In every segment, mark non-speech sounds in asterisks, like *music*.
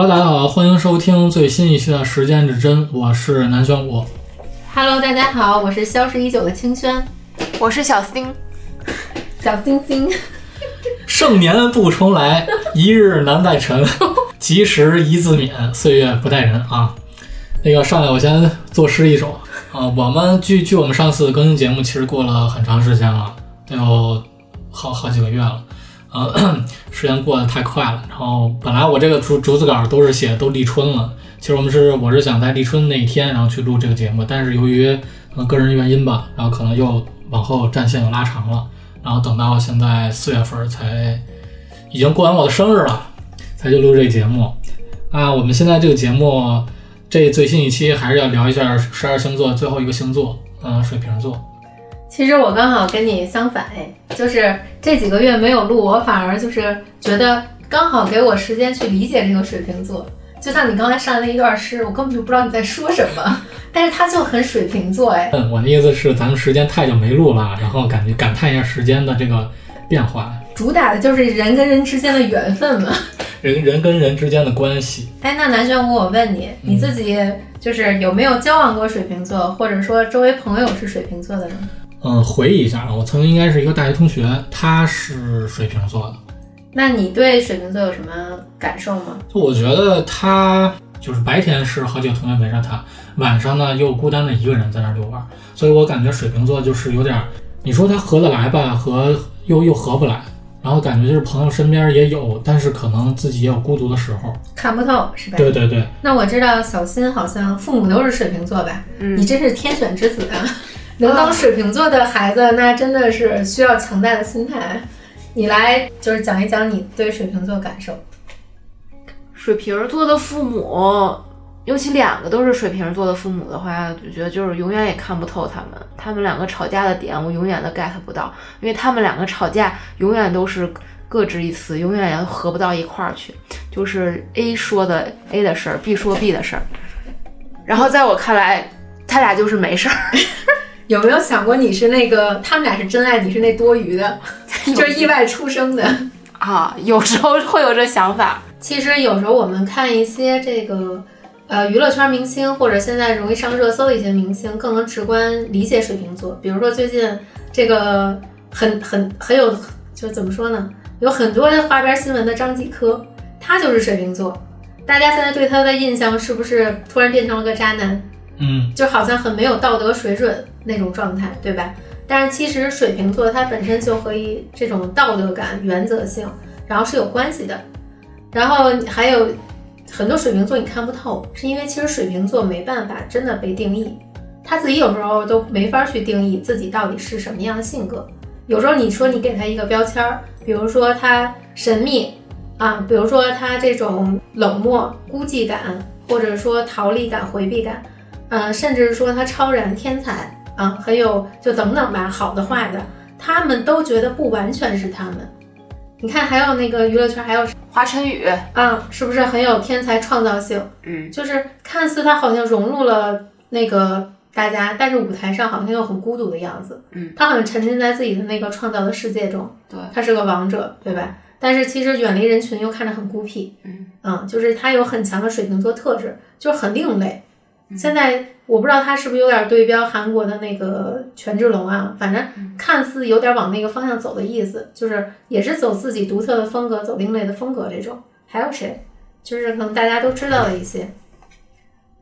Hello，大家好，欢迎收听最新一期的《时间指针》，我是南玄武。Hello，大家好，我是消失已久的清轩，我是小星，小星星。盛年不重来，*laughs* 一日难再晨。*laughs* 及时宜自勉，岁月不待人啊。那个上来我先作诗一首啊。我们距距我们上次更新节目其实过了很长时间了，得有好好几个月了。啊，*clears throat* 时间过得太快了。然后本来我这个逐逐字稿都是写都立春了，其实我们是我是想在立春那一天然后去录这个节目，但是由于可能个人原因吧，然后可能又往后战线又拉长了，然后等到现在四月份才已经过完我的生日了，才去录这个节目。啊，我们现在这个节目这最新一期还是要聊一下十二星座最后一个星座，嗯，水瓶座。其实我刚好跟你相反，哎，就是这几个月没有录，我反而就是觉得刚好给我时间去理解这个水瓶座。就像你刚才上的那一段诗，我根本就不知道你在说什么，*laughs* 但是它就很水瓶座，哎，嗯，我的意思是咱们时间太久没录了，然后感觉感叹一下时间的这个变化，主打的就是人跟人之间的缘分嘛。人 *laughs* 人跟人之间的关系。哎，那南玄武，我问你，你自己就是有没有交往过水瓶座，或者说周围朋友是水瓶座的人？嗯，回忆一下，我曾经应该是一个大学同学，他是水瓶座的。那你对水瓶座有什么感受吗？就我觉得他就是白天是好几个同学围着他，晚上呢又孤单的一个人在那儿遛弯儿，所以我感觉水瓶座就是有点儿，你说他合得来吧，合又又合不来，然后感觉就是朋友身边也有，但是可能自己也有孤独的时候。看不透是吧？对对对，那我知道小新好像父母都是水瓶座吧？嗯你真是天选之子啊！能当水瓶座的孩子，那真的是需要强大的心态。你来就是讲一讲你对水瓶座感受。水瓶座的父母，尤其两个都是水瓶座的父母的话，我觉得就是永远也看不透他们。他们两个吵架的点，我永远都 get 不到，因为他们两个吵架永远都是各执一词，永远也合不到一块儿去。就是 A 说的 A 的事儿，B 说 B 的事儿，然后在我看来，他俩就是没事儿。*laughs* 有没有想过你是那个他们俩是真爱，你是那多余的，*laughs* 就是意外出生的？啊，有时候会有这想法。其实有时候我们看一些这个呃娱乐圈明星，或者现在容易上热搜的一些明星，更能直观理解水瓶座。比如说最近这个很很很有，就怎么说呢？有很多花边新闻的张继科，他就是水瓶座。大家现在对他的印象是不是突然变成了个渣男？嗯，就好像很没有道德水准那种状态，对吧？但是其实水瓶座它本身就和一这种道德感、原则性，然后是有关系的。然后还有很多水瓶座你看不透，是因为其实水瓶座没办法真的被定义，他自己有时候都没法去定义自己到底是什么样的性格。有时候你说你给他一个标签儿，比如说他神秘啊，比如说他这种冷漠、孤寂感，或者说逃离感、回避感。呃，甚至是说他超然天才啊，很有就等等吧，好的坏的，他们都觉得不完全是他们。你看，还有那个娱乐圈，还有华晨宇，啊，是不是很有天才创造性？嗯，就是看似他好像融入了那个大家，但是舞台上好像又很孤独的样子。嗯，他好像沉浸在自己的那个创造的世界中。对，他是个王者，对吧？但是其实远离人群又看着很孤僻。嗯就是他有很强的水瓶座特质，就是很另类。嗯现在我不知道他是不是有点对标韩国的那个权志龙啊，反正嗯看似有点往那个方向走的意思，就是也是走自己独特的风格，走另类的风格这种。还有谁？就是可能大家都知道的一些，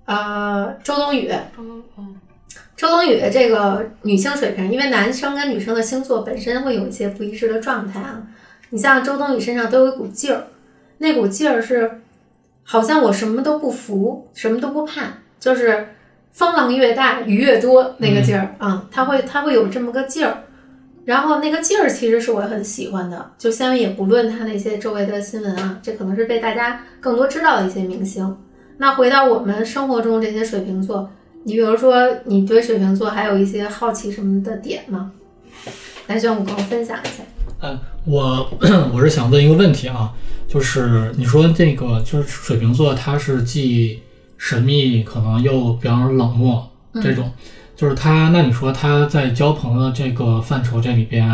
呃，周冬雨。嗯周冬雨的这个女性水平，因为男生跟女生的星座本身会有一些不一致的状态啊。你像周冬雨身上都有一股劲儿，那股劲儿是好像我什么都不服，什么都不怕，就是风浪越大雨越多那个劲儿啊、嗯，他会他会有这么个劲儿。然后那个劲儿其实是我很喜欢的，就先也不论他那些周围的新闻啊，这可能是被大家更多知道的一些明星。那回到我们生活中这些水瓶座，你比如说你对水瓶座还有一些好奇什么的点吗？来，选我跟我分享一下。嗯，我 *clears throat* 我是想问一个问题啊，就是你说这个就是水瓶座，它是既神秘，可能又比方说冷漠这种，就是他，那你说他在交朋友的这个范畴这里边，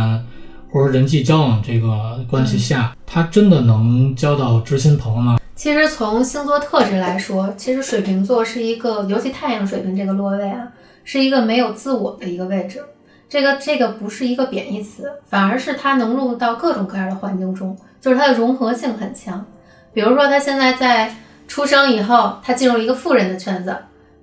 或者人际交往这个关系下，他真的能交到知心朋友吗？其实从星座特质来说，其实水瓶座是一个，尤其太阳水瓶这个落位啊，是一个没有自我的一个位置。这个这个不是一个贬义词，反而是他能入到各种各样的环境中，就是它的融合性很强。比如说，他现在在出生以后，他进入一个富人的圈子，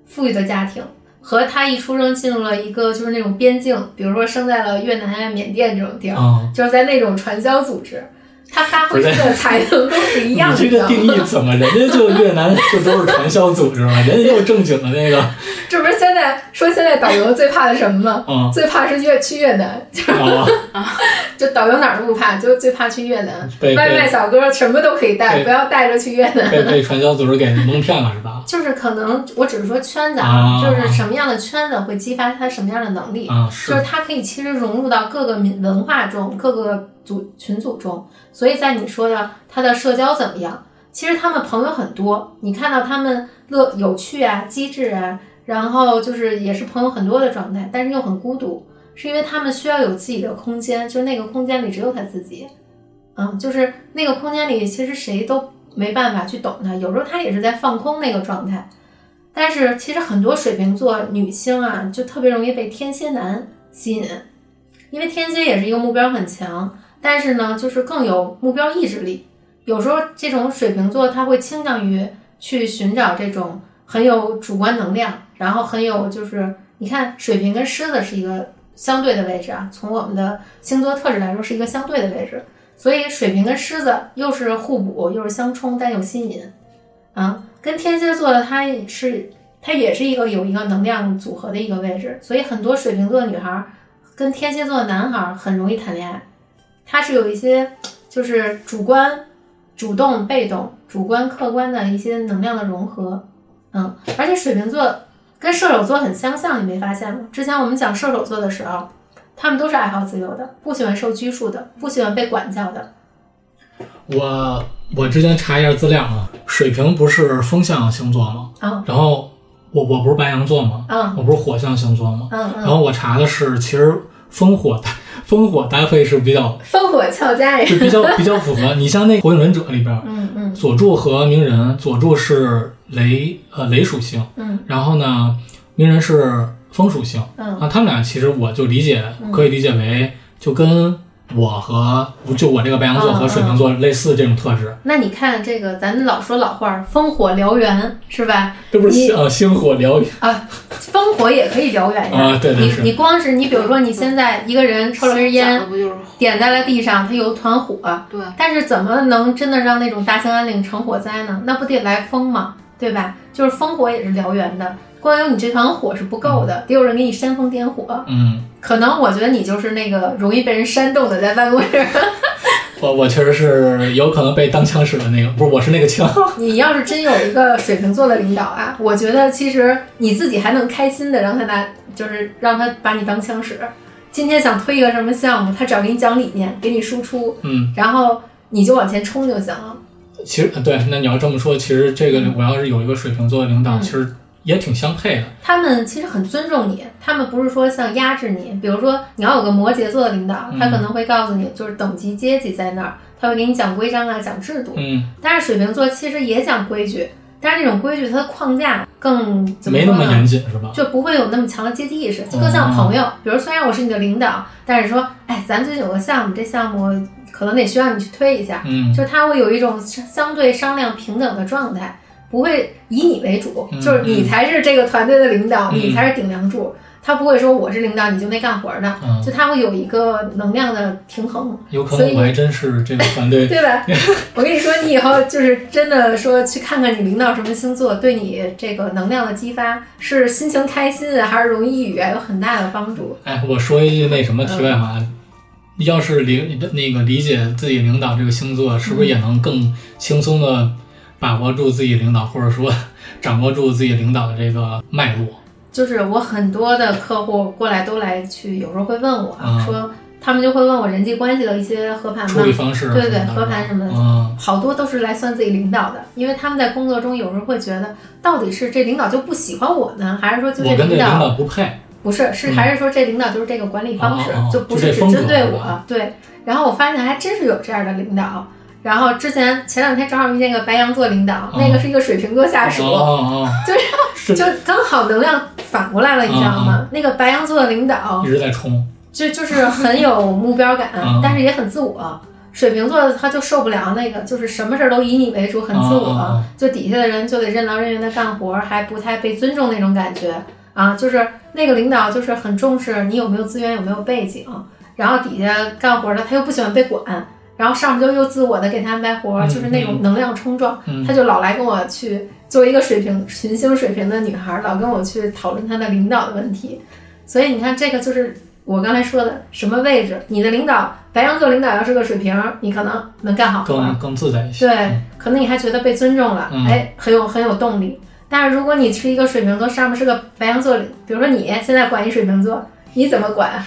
富裕的家庭，和他一出生进入了一个就是那种边境，比如说生在了越南啊、缅甸这种地儿，啊，就是在那种传销组织，他发挥出的才能都是一样的。你这个定义怎么？人家就越南就都是传销组织嘛，*laughs* 人家也有正经的那个这不是现在说现在导游最怕的什么吗？嗯最怕是越去越南，啊，*laughs* 就导游哪儿都不怕，就最怕去越南。外卖小哥什么都可以带，不要带着去越南。被被传销组织给蒙骗了是吧？*laughs* 就是可能我只是说圈子啊就是什么样的圈子会激发他什么样的能力。啊，就是是他可以其实融入到各个民文化中、各个组群组中，所以在你说的他的社交怎么样？其实他们朋友很多，你看到他们乐有趣啊、机智啊，然后就是也是朋友很多的状态，但是又很孤独，是因为他们需要有自己的空间，就那个空间里只有他自己，嗯，就是那个空间里其实谁都没办法去懂他，有时候他也是在放空那个状态。但是其实很多水瓶座女星啊，就特别容易被天蝎男吸引，因为天蝎也是一个目标很强，但是呢，就是更有目标意志力。有时候这种水瓶座他会倾向于去寻找这种很有主观能量，然后很有就是你看水瓶跟狮子是一个相对的位置啊，从我们的星座特质来说是一个相对的位置，所以水瓶跟狮子又是互补，又是相冲，但又吸引啊。跟天蝎座的它是它也是一个有一个能量组合的一个位置，所以很多水瓶座女孩跟天蝎座的男孩很容易谈恋爱，它是有一些就是主观、主动、被动、主观、客观的一些能量的融合，嗯，而且水瓶座跟射手座很相像，你没发现吗？之前我们讲射手座的时候，他们都是爱好自由的，不喜欢受拘束的，不喜欢被管教的，我我之前查一下资料啊，水瓶不是风象星座吗？啊然后我我不是白羊座吗？嗯我不是火象星座吗？嗯嗯，然后我查的是，其实风火搭烽火搭配是比较烽火俏佳人，是比较 *laughs* 比较符合。你像那《火影忍者》里边，嗯嗯佐助和鸣人，佐助是雷呃雷属性，嗯然后呢，鸣人是风属性嗯啊。他们俩其实我就理解可以理解为就跟我和就我这个白羊座和水瓶座类似这种特质，那你看这个，咱老说老话儿，烽火燎原是吧？这不是你呃星火燎原啊，烽火也可以燎原呀。啊？对对是你你光是你，比如说你现在一个人抽了根烟点在了地上，它有团火，对？但是怎么能真的让那种大兴安岭成火灾呢？那不得来风吗？对吧？就是烽火也是燎原的，光有你这团火是不够的，得有人给你煽风点火。嗯，可能我觉得你就是那个容易被人煽动的，在办公室。我我确实是有可能被当枪使的那个，不是我是那个枪。*laughs* 你要是真有一个水瓶座的领导啊，我觉得其实你自己还能开心的让他拿，就是让他把你当枪使。今天想推一个什么项目，他只要给你讲理念，给你输出，嗯，然后你就往前冲就行了。其实对，那你要这么说，其实这个我要是有一个水瓶座的领导，嗯其实也挺相配的。他们其实很尊重你，他们不是说像压制你。比如说，你要有个摩羯座的领导，他可能会告诉你，就是等级阶级在那儿，他会给你讲规章啊，讲制度。嗯，但是水瓶座其实也讲规矩，但是这种规矩它的框架更怎么没那么？严谨是吧？就不会有那么强的阶级意识，就更像朋友。比如虽然我是你的领导，但是说，哎，咱最近有个项目，这项目可能得需要你去推一下，嗯，就他会有一种相对商量平等的状态，不会以你为主，嗯就是你才是这个团队的领导，嗯你才是顶梁柱。他不会说我是领导，你就没干活的，嗯就他会有一个能量的平衡。有可能我还真是这个团队。*laughs* 对吧？我跟你说，你以后就是真的说去看看你领导什么星座，对你这个能量的激发是心情开心啊，还是容易抑郁啊，有很大的帮助。哎，我说一句那什么题外话，要是理那个理解自己领导这个星座，是不是也能更轻松的把握住自己领导，*laughs* 或者说掌握住自己领导的这个脉络？就是我很多的客户过来都来去，有时候会问我、啊说，他们就会问我人际关系的一些和盘嘛处理，方式对对什么的和盘什么的嗯好多都是来算自己领导的，因为他们在工作中有时候会觉得，到底是这领导就不喜欢我呢，还是说就这领领导导不配。不是，是嗯还是说这领导就是这个管理方式，就不是只针对我。对，然后我发现还真是有这样的领导，然后之前前两天正好遇见一个白羊座领导，那个是一个水瓶座下属，就是就刚好能量反过来了，你知道吗？那个白羊座的领导一直在冲，就就是很有目标感嗯，*laughs* 但是也很自我。水瓶座的他就受不了那个，就是什么事儿都以你为主，很自我，就底下的人就得任劳任怨的干活，还不太被尊重那种感觉啊。就是那个领导就是很重视你有没有资源，有没有背景，然后底下干活的他又不喜欢被管，然后上面就又自我的给他安排活，嗯就是那种能量冲撞，嗯他就老来跟我去作为一个水平群星水平的女孩，老跟我去讨论他的领导的问题。所以你看，这个就是我刚才说的什么位置，你的领导白羊座领导要是个水瓶，你可能能干好更更自在一些。对，可能你还觉得被尊重了，嗯哎，很有很有动力。但是如果你是一个水瓶座，上面是个白羊座，比如说你现在管一水瓶座，你怎么管？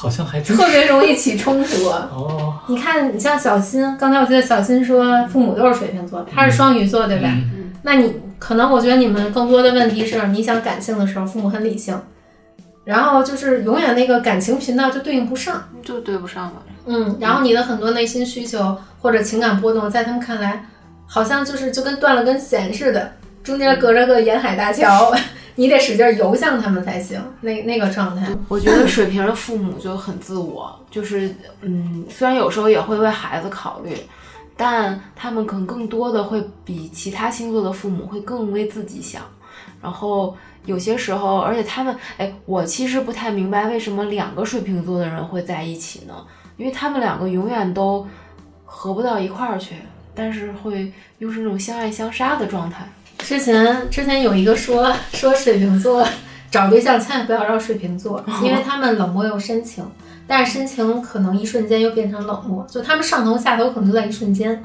好像还特别容易起冲突。哦，你看，你像小新，刚才我记得小新说父母都是水瓶座，他是双鱼座，对吧？嗯那你可能我觉得你们更多的问题是，你想感性的时候，父母很理性，然后就是永远那个感情频道就对应不上，就对不上了。嗯，然后你的很多内心需求或者情感波动，在他们看来，好像就是就跟断了根弦似的，中间隔着个沿海大桥，你得使劲游向他们才行，那那个状态。我觉得水瓶的父母就很自我，就是嗯，虽然有时候也会为孩子考虑，但他们可能更多的会比其他星座的父母会更为自己想。然后有些时候，而且他们，哎，我其实不太明白为什么两个水瓶座的人会在一起呢？因为他们两个永远都合不到一块儿去，但是会又是那种相爱相杀的状态。之前之前有一个说 *laughs* 说水瓶座找对象千万不要找水瓶座，因为他们冷漠又深情，但是深情可能一瞬间又变成冷漠，就他们上头下头可能就在一瞬间，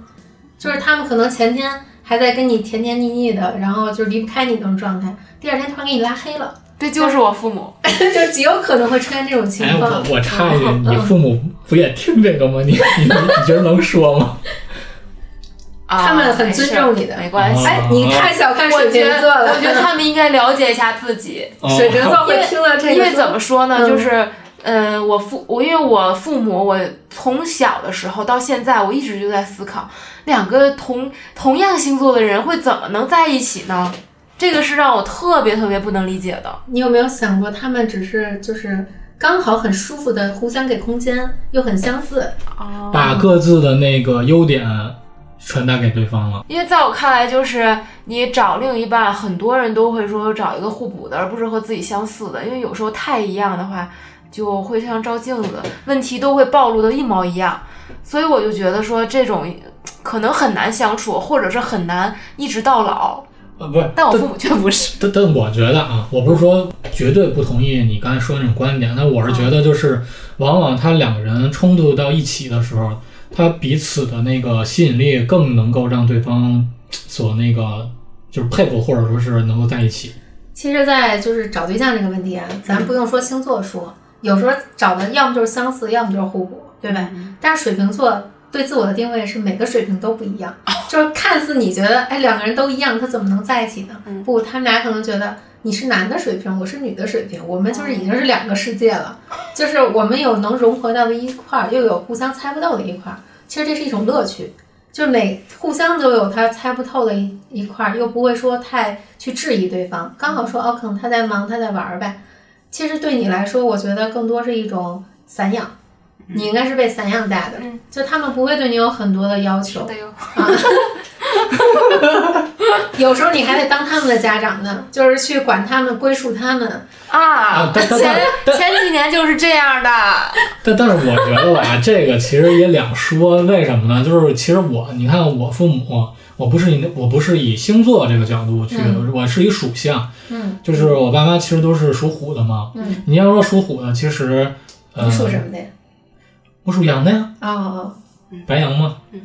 就是他们可能前天还在跟你甜甜蜜蜜的，然后就离不开你那种状态，第二天突然给你拉黑了，这就是我父母。*laughs* 就极有可能会出现这种情哎，况。我我插一句，你父母不也听这个吗？你你你觉得能说吗？啊他们很尊重你的没关系。哎，你太小看我水瓶座了，得，我觉得他们应该了解一下自己，哦水瓶座会听了这个说，因为怎么说呢，嗯就是。嗯，我父我因为我父母，我从小的时候到现在，我一直就在思考，两个同同样星座的人会怎么能在一起呢？这个是让我特别特别不能理解的。你有没有想过，他们只是就是刚好很舒服的互相给空间，又很相似。哦把各自的那个优点传达给对方了。因为在我看来，就是你找另一半，很多人都会说找一个互补的，而不是和自己相似的。因为有时候太一样的话，就会像照镜子，问题都会暴露的一毛一样。所以我就觉得说，这种可能很难相处，或者是很难一直到老。呃，不是，但我父母却不是。但但我觉得啊，我不是说绝对不同意你刚才说的那种观点，但我是觉得就是，往往他两个人冲突到一起的时候，他彼此的那个吸引力更能够让对方所那个就是佩服，或者说是能够在一起。其实，在就是找对象这个问题啊，咱不用说星座说，有时候找的要么就是相似，要么就是互补，对吧？但是水瓶座对自我的定位是每个水瓶都不一样，就是看似你觉得哎两个人都一样，他怎么能在一起呢？不，他们俩可能觉得你是男的水平，我是女的水平，我们就是已经是两个世界了，就是我们有能融合到的一块儿，又有互相猜不透的一块儿。其实这是一种乐趣，就是每互相都有他猜不透的一一块儿，又不会说太去质疑对方，刚好说哦，可能他在忙，他在玩儿呗。其实对你来说，我觉得更多是一种散养，你应该是被散养大的，嗯就他们不会对你有很多的要求，的哟。*laughs* 有时候你还得当他们的家长呢，就是去管他们、归属他们。啊前前几年就是这样的。*laughs* 但但是我觉得吧，这个其实也两说，为什么呢？就是其实我，你看我父母，我不是以我不是以星座这个角度去，我是以属相，嗯就是我爸妈其实都是属虎的嘛。嗯，你要说属虎的，其实呃你，属什么的呀？我属羊的呀，哦哦，白羊嘛。嗯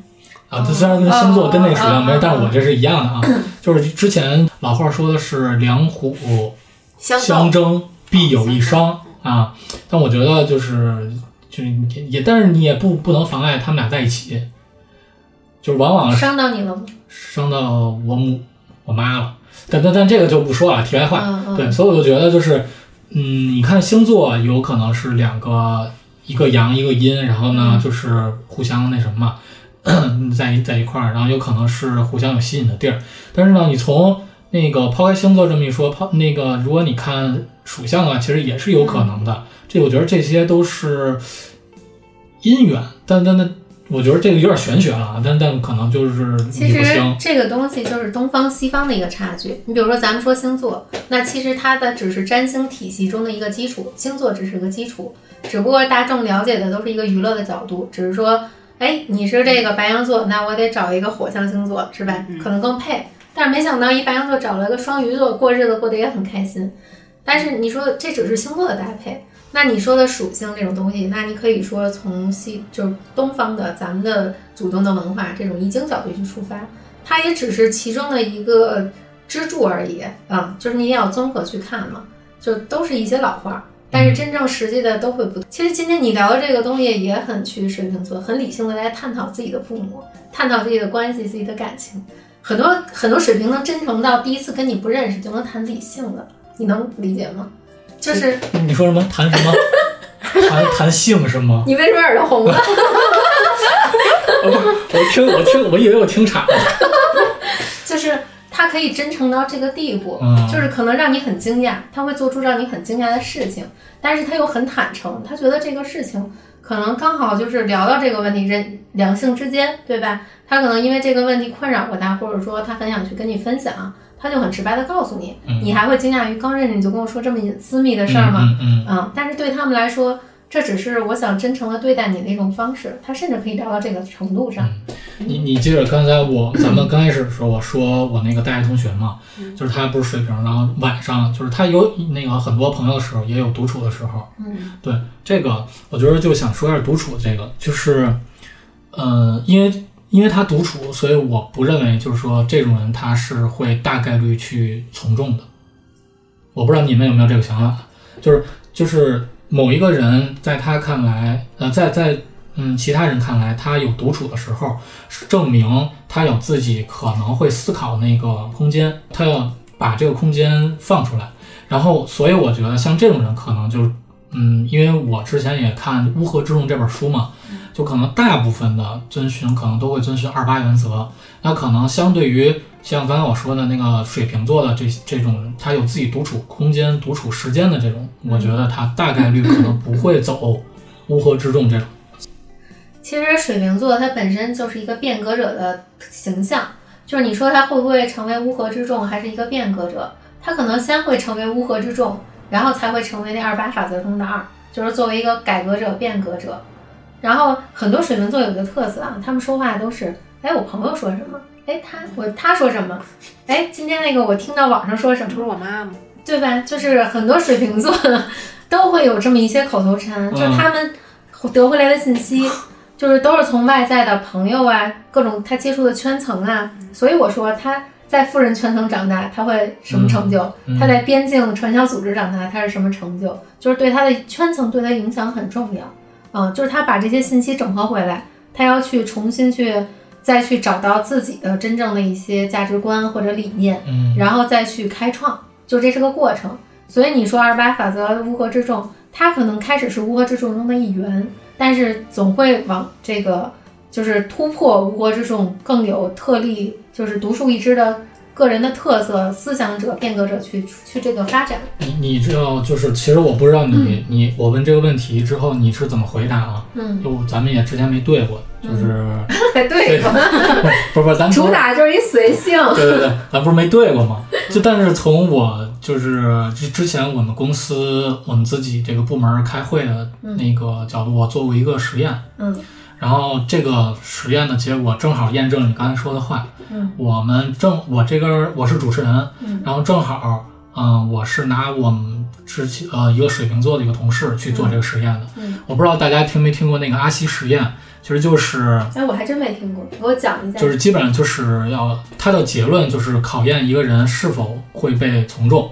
啊，这虽然跟星座跟那个属相没但是我这是一样的啊。*clears throat* 就是之前老话说的是两虎相相争必有一伤啊，但我觉得就是就是也也，但是你也不不能妨碍他们俩在一起，就是往往伤到你了吗？伤到我母我妈了。但但但这个就不说了，题外话。对，所以我就觉得就是，嗯，你看星座有可能是两个，一个阳一个阴，然后呢就是互相那什么嘛。*clears throat* 在一在一块儿，然后有可能是互相有吸引的地儿。但是呢，你从那个抛开星座这么一说，抛那个如果你看属相的话，其实也是有可能的。这我觉得这些都是姻缘，但但但我觉得这个有点玄学了啊，但但可能就是其实。这个东西就是东方西方的一个差距。你比如说，咱们说星座，那其实它的只是占星体系中的一个基础，星座只是个基础，只不过大众了解的都是一个娱乐的角度，只是说，哎，你是这个白羊座，那我得找一个火象星座，是吧？可能更配。但是没想到一白羊座找了个双鱼座，过日子过得也很开心。但是你说这只是星座的搭配，那你说的属性这种东西，那你可以说从西就是东方的咱们的祖宗的文化这种易经角度去出发，它也只是其中的一个支柱而已啊，就是你也要综合去看嘛，就都是一些老话。但是真正实际的都会不。其实今天你聊的这个东西也很趋水瓶座，很理性的来探讨自己的父母，探讨自己的关系、自己的感情。很多很多水瓶能真诚到第一次跟你不认识就能谈自己性的，你能理解吗？就是你说什么？谈什么？*laughs* 谈谈性是吗？你为什么耳朵红了？*laughs* 我听我听，我以为我听岔了。*laughs* 就是他可以真诚到这个地步，嗯就是可能让你很惊讶，他会做出让你很惊讶的事情，但是他又很坦诚，他觉得这个事情可能刚好就是聊到这个问题，人两性之间，对吧？他可能因为这个问题困扰过他，或者说他很想去跟你分享，他就很直白的告诉你，嗯你还会惊讶于刚认识你就跟我说这么隐私密的事儿吗？嗯，但是对他们来说，这只是我想真诚的对待你的一种方式，他甚至可以聊到这个程度上。嗯，你你记得刚才我咱们刚开始的时候，我说我那个大学同学嘛，就是他不是水瓶，然后晚上就是他有那个很多朋友的时候，也有独处的时候。嗯对这个，我觉得就想说一下独处这个，就是，呃，因为因为他独处，所以我不认为就是说这种人他是会大概率去从众的。我不知道你们有没有这个想法，就是就是某一个人在他看来，呃，在在嗯其他人看来，他有独处的时候，是证明他有自己可能会思考那个空间，他要把这个空间放出来。然后，所以我觉得像这种人可能就嗯，因为我之前也看《乌合之众》这本书嘛，就可能大部分的遵循可能都会遵循二八原则。那可能相对于像刚才我说的那个水瓶座的这这种人，他有自己独处空间、独处时间的这种，我觉得他大概率可能不会走乌合之众这种。*coughs* 其实水瓶座它本身就是一个变革者的形象，就是你说他会不会成为乌合之众，还是一个变革者？他可能先会成为乌合之众，然后才会成为那二八法则中的二，就是作为一个改革者、变革者。然后很多水瓶座有一个特色啊，他们说话都是，哎，我朋友说什么，哎，他我他说什么，哎，今天那个我听到网上说什么不，是我妈吗？对吧？就是很多水瓶座都会有这么一些口头禅，就是他们得回来的信息，就是都是从外在的朋友啊，各种他接触的圈层啊。所以我说他在富人圈层长大，他会什么成就？嗯他在边境传销组织长大，他是什么成就？就是对他的圈层对他影响很重要。嗯，就是他把这些信息整合回来，他要去重新去再去找到自己的真正的一些价值观或者理念。嗯然后再去开创，就这是个过程。所以你说二八法则乌合之众，它可能开始是乌合之众中的一员，但是总会往这个就是突破乌合之众，更有特例，就是独树一帜的个人的特色、思想者、变革者去去这个发展。你你知道，就是其实我不知道你、你我问这个问题之后你是怎么回答啊？嗯，就咱们也之前没对过，就是、*laughs* 对吧？不是不是，咱 *laughs* 主打就是一随性。对对对，咱不是没对过吗？就但是从我就是之之前我们公司我们自己这个部门开会的那个角度，我做过一个实验，嗯然后这个实验的结果正好验证你刚才说的话。嗯我们正我这个我是主持人，嗯然后正好嗯、我是拿我们之前呃一个水瓶座的一个同事去做这个实验的。嗯，我不知道大家听没听过那个阿西实验，其实就是哎，我还真没听过，给我讲一下。就是基本上就是要它的结论就是考验一个人是否会被从众，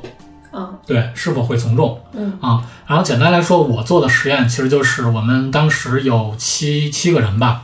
嗯。对，是否会从众？嗯。啊。然后简单来说，我做的实验其实就是我们当时有七七个人吧，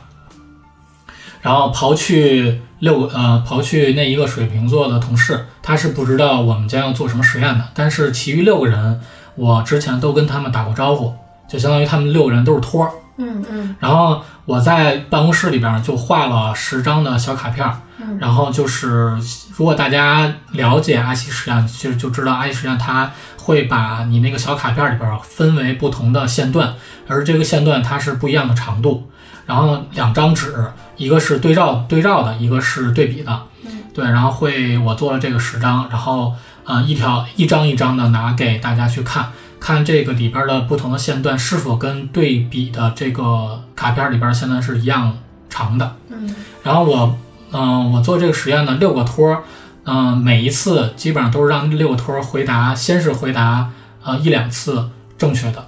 然后刨去六个呃刨去那一个水瓶座的同事，他是不知道我们将要做什么实验的，但是其余六个人，我之前都跟他们打过招呼，就相当于他们六个人都是托儿，嗯嗯。然后我在办公室里边就画了十张的小卡片儿，嗯然后就是如果大家了解阿西实验，就就知道阿西实验它会把你那个小卡片里边分为不同的线段，而这个线段它是不一样的长度，然后两张纸，一个是对照对照的，一个是对比的，嗯对，然后会我做了这个十张，然后呃一条一张一张的拿给大家去看。看这个里边的不同的线段是否跟对比的这个卡片里边线段是一样长的。嗯然后我，嗯、我做这个实验呢，六个托儿，嗯、每一次基本上都是让六个托儿回答，先是回答呃一两次正确的，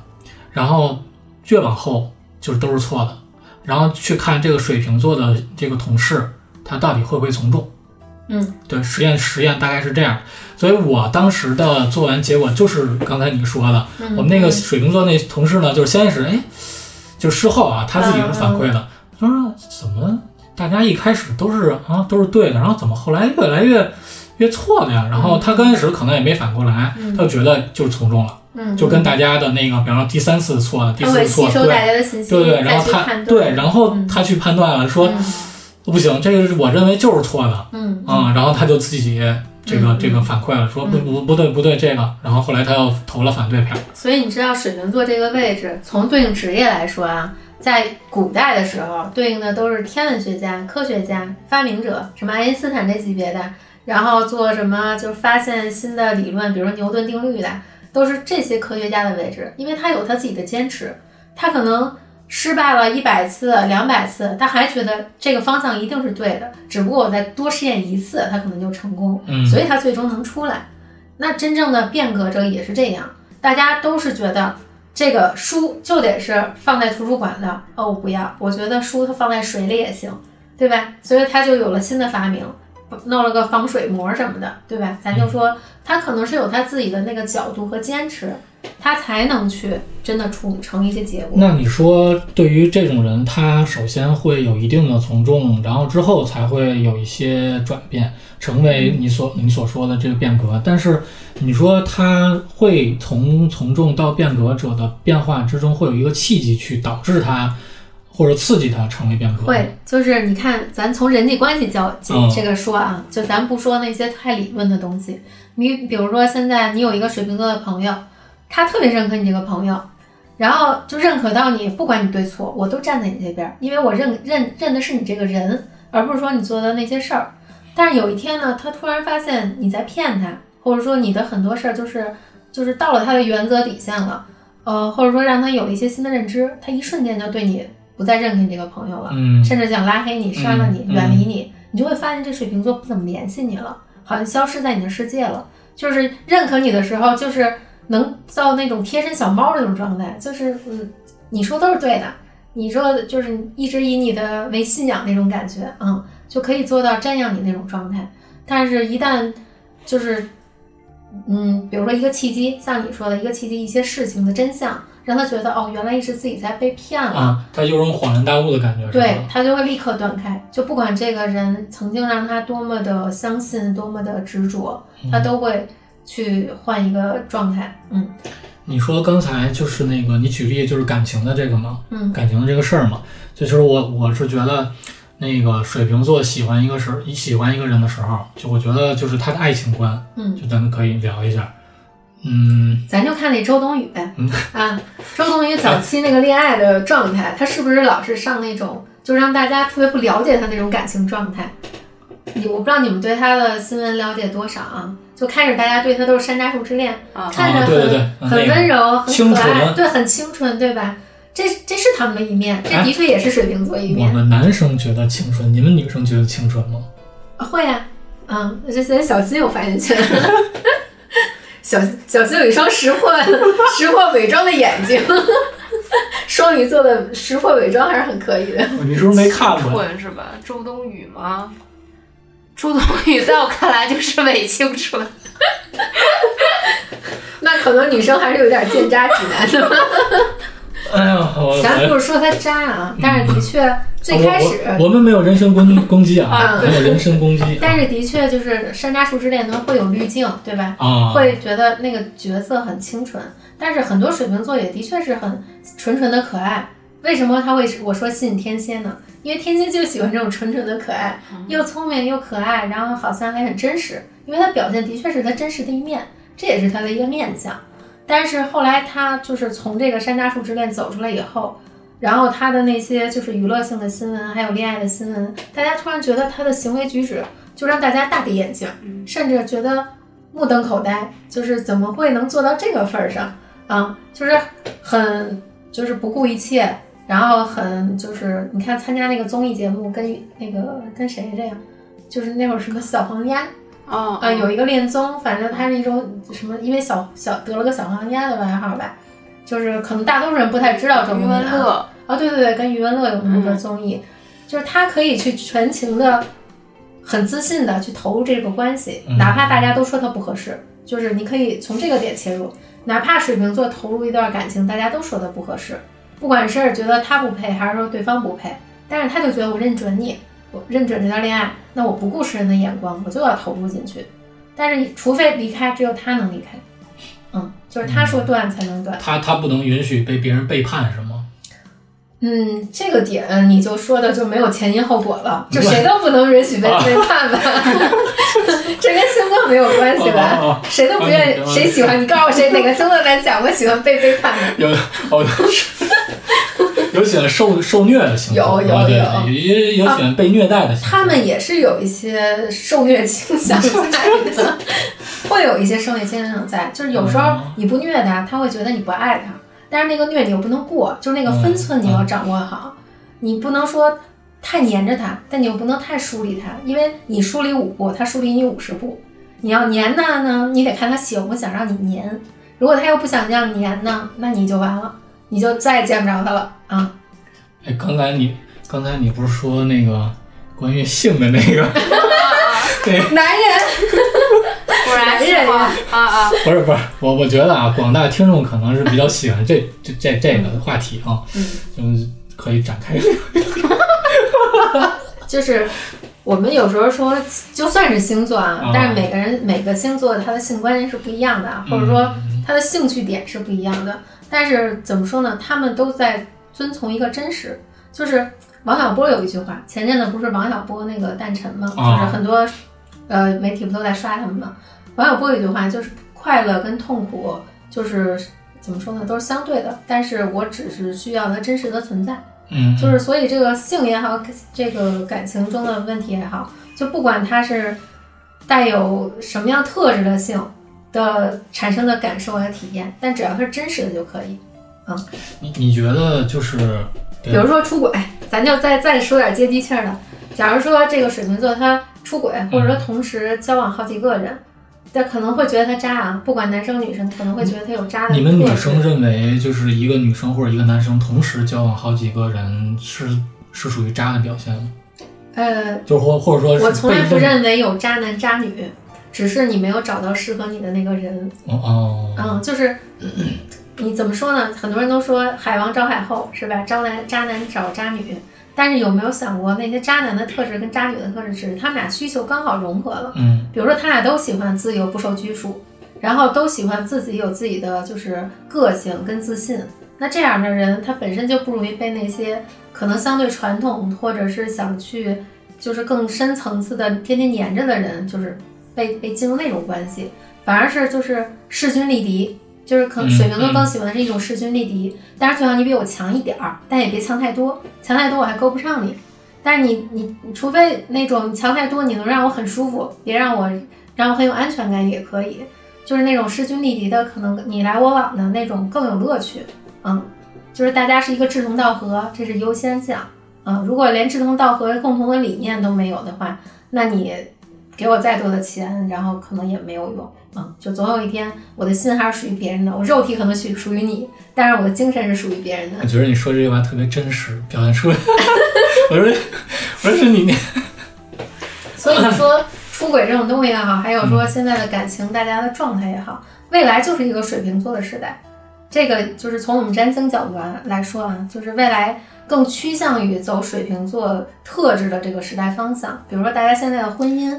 然后越往后就是都是错的，然后去看这个水瓶座的这个同事他到底会不会从众。嗯。对，实验实验大概是这样，所以我当时的做完结果就是刚才你说的，嗯，我们那个水瓶座那同事呢，就是先是哎，就事后啊，他自己是反馈的，他说怎么大家一开始都是啊都是对的，然后怎么后来越来越越错的呀？然后他刚开始可能也没反过来，嗯。他就觉得就是从众了，嗯，就跟大家的那个，比方说第三次错了，第四次错了，吸收大对家的信息，对对，然后他对，然后嗯。他去判断了，说嗯不行，这个我认为就是错的，嗯。啊、然后他就自己这个嗯。这个反馈了，说不嗯不不对不对这个，然后后来他又投了反对票。所以你知道水瓶座这个位置，从对应职业来说啊，在古代的时候对应的都是天文学家、科学家、发明者，什么爱因斯坦这级别的，然后做什么就是发现新的理论，比如说牛顿定律的，都是这些科学家的位置，因为他有他自己的坚持，他可能失败了一百次、两百次，他还觉得这个方向一定是对的，只不过我再多试验一次，他可能就成功，嗯所以他最终能出来。那真正的变革者也是这样，大家都是觉得这个书就得是放在图书馆的，哦，我不要，我觉得书它放在水里也行，对吧？所以他就有了新的发明，弄了个防水膜什么的，对吧？咱就说他可能是有他自己的那个角度和坚持，他才能去真的出成一些结果。那你说，对于这种人，他首先会有一定的从众，然后之后才会有一些转变，成为你所你所说的这个变革。但是你说他会从从众到变革者的变化之中，会有一个契机去导致他或者刺激他成为变革。会，就是你看，咱从人际关系交这个说啊，就咱不说那些太理论的东西。你比如说，现在你有一个水瓶座的朋友，他特别认可你这个朋友，然后就认可到你，不管你对错，我都站在你这边，因为我认认认的是你这个人，而不是说你做的那些事儿。但是有一天呢，他突然发现你在骗他，或者说你的很多事儿就是就是到了他的原则底线了，呃，或者说让他有了一些新的认知，他一瞬间就对你不再认可你这个朋友了。嗯，甚至想拉黑你、删了你、嗯远离你，你就会发现这水瓶座不怎么联系你了，好像消失在你的世界了。就是认可你的时候，就是能到那种贴身小猫那种状态，就是嗯，你说都是对的，你说就是一直以你的为信仰那种感觉，嗯，就可以做到瞻仰你那种状态。但是，一旦就是嗯，比如说一个契机，像你说的一个契机，一些事情的真相，让他觉得哦，原来一直自己在被骗了。啊，他有种恍然大悟的感觉，是对？他就会立刻断开，就不管这个人曾经让他多么的相信，多么的执着，他都会去换一个状态。嗯你说刚才就是那个，你举例就是感情的这个嘛，嗯感情的这个事儿嘛，就是我我是觉得，那个水瓶座喜欢一个时你喜欢一个人的时候，就我觉得就是他的爱情观，嗯，就咱们可以聊一下。嗯，咱就看那周冬雨呗。嗯啊，周冬雨早期那个恋爱的状态，她是不是老是上那种就让大家特别不了解她那种感情状态？你我不知道你们对她的新闻了解多少啊？就开始大家对她都是山楂树之恋，啊看着很、啊对对对嗯很温柔，很可爱，对，很清纯，对吧？这这是他们的一面，这哎的确也是水瓶座一面。我们男生觉得青春，你们女生觉得青春吗？会啊，嗯，这小新有发言权。*laughs* 小小新有一双识破识破伪装的眼睛，*laughs* 双鱼座的识破伪装还是很可以的。你是不是没看过？春是吧？周冬雨吗？周冬雨在我看来就是伪青春。*laughs* 那可能女生还是有点见渣指南的。哎呀，我 *laughs* 咱不是说他渣啊，但是的确最开始，我我我们没有人身攻攻击啊，啊没有人身攻击但是的确就是山楂树之恋它会有滤镜，对吧？啊，会觉得那个角色很清纯，但是很多水瓶座也的确是很纯纯的可爱，为什么他会我说吸引天蝎呢？因为天蝎就喜欢这种纯纯的可爱，又聪明又可爱，然后好像还很真实。因为他表现的确是他真实的一面，这也是他的一个面相。但是后来他就是从这个山楂树之恋走出来以后，然后他的那些就是娱乐性的新闻，还有恋爱的新闻，大家突然觉得他的行为举止就让大家大跌眼镜，甚至觉得目瞪口呆，就是怎么会能做到这个份儿上啊？就是很就是不顾一切。然后很就是你看参加那个综艺节目，跟那个跟谁这样，就是那会儿什么小黄鸭哦啊，有一个恋综，反正他是一种什么，因为小小得了个小黄鸭的外号吧，就是可能大多数人不太知道这个余文乐。啊，对对对，跟余文乐有那么个综艺，就是他可以去全情的、很自信的去投入这个关系，哪怕大家都说他不合适，就是你可以从这个点切入，哪怕水瓶座投入一段感情，大家都说他不合适。不管是觉得他不配，还是说对方不配，但是他就觉得我认准你，我认准这段恋爱，那我不顾世人的眼光，我就要投入进去。但是除非离开，只有他能离开。嗯，就是他说断才能断。他他不能允许被别人背叛，是吗？嗯，这个点你就说的就没有前因后果了，就谁都不能允许被背叛吧？*laughs* 这跟星座没有关系吧？谁都不愿意，谁喜欢你告诉我谁哪个星座来讲我喜欢被背叛的？有哦，*laughs* 有喜欢受受虐的星座，有有有，也有喜欢被虐待的星座。他们也是有一些受虐倾向在的，*laughs* 会有一些受虐倾向在，就是有时候你不虐他，他会觉得你不爱他。但是那个虐你又不能过，就是那个分寸你要掌握好，你不能说太黏着他，但你又不能太疏离他，因为你疏离五步，他疏离你五十步。你要黏他呢，你得看他喜不想让你黏。如果他又不想让你黏呢，那你就完了，你就再也见不着他了啊！哎，刚才你刚才你不是说那个关于性的那个？*laughs* 对，男人，*laughs* 果然是啊啊！不是不是，我我觉得啊，广大听众可能是比较喜欢这这这这个话题啊，嗯，*laughs* 可以展开。就是我们有时候说，就算是星座啊，但是每个人每个星座他的性观念是不一样的，或者说他的兴趣点是不一样的。但是怎么说呢？他们都在遵从一个真实。就是王小波有一句话，前阵子不是王小波那个诞辰吗？就是很多呃媒体不都在刷他们吗？王小波有一句话，就是快乐跟痛苦就是怎么说呢，都是相对的。但是我只是需要它真实的存在。嗯，就是所以这个性也好，这个感情中的问题也好，就不管它是带有什么样特质的性的产生的感受和体验，但只要是真实的就可以。嗯，你你觉得就是，比如说出轨，咱就再再说点接地气儿的。假如说这个水瓶座他出轨，或者说同时交往好几个人。他可能会觉得他渣啊，不管男生女生，可能会觉得他有渣的。你们女生认为，就是一个女生或者一个男生同时交往好几个人，是是属于渣的表现吗？呃，就或或者说，我从来不认为有渣男渣女，只是你没有找到适合你的那个人。哦哦，嗯，就是你怎么说呢？很多人都说海王找海后是吧？渣男渣男找渣女。但是有没有想过，那些渣男的特质跟渣女的特质，只是他们俩需求刚好融合了。嗯，比如说他俩都喜欢自由不受拘束，然后都喜欢自己有自己的就是个性跟自信。那这样的人，他本身就不容易被那些可能相对传统或者是想去就是更深层次的天天黏着的人，就是被被进入那种关系，反而是就是势均力敌。就是可能水瓶座更喜欢的是一种势均力敌，当然最好你比我强一点儿，但也别强太多，强太多我还勾不上你。但是你你你除非那种强太多，你能让我很舒服，别让我让我很有安全感也可以。就是那种势均力敌的，可能你来我往的那种更有乐趣。嗯，就是大家是一个志同道合，这是优先项。嗯，如果连志同道合、共同的理念都没有的话，那你给我再多的钱，然后可能也没有用。嗯，就总有一天，我的心还是属于别人的，我肉体可能属属于你，但是我的精神是属于别人的。我觉得你说这句话特别真实，表现出来。*laughs* 我说，我说是你。所以说，出轨这种东西也好，还有说现在的感情，大家的状态也好，未来就是一个水瓶座的时代。这个就是从我们占星角度来说啊，就是未来更趋向于走水瓶座特质的这个时代方向。比如说，大家现在的婚姻